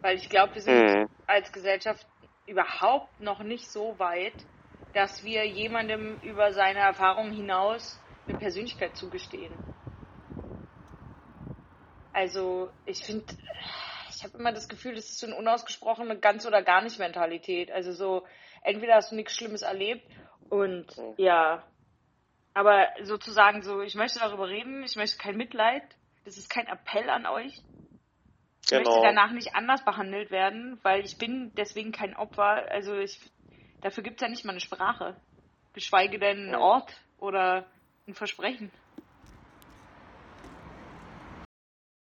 Weil ich glaube, wir sind mhm. als Gesellschaft überhaupt noch nicht so weit, dass wir jemandem über seine Erfahrungen hinaus eine Persönlichkeit zugestehen. Also, ich finde, ich habe immer das Gefühl, das ist so eine unausgesprochene ganz oder gar nicht Mentalität. Also so, entweder hast du nichts Schlimmes erlebt und mhm. ja, aber sozusagen so, ich möchte darüber reden, ich möchte kein Mitleid, das ist kein Appell an euch. Ich genau. möchte danach nicht anders behandelt werden, weil ich bin deswegen kein Opfer. Also ich, dafür gibt es ja nicht mal eine Sprache. Geschweige denn einen Ort oder ein Versprechen.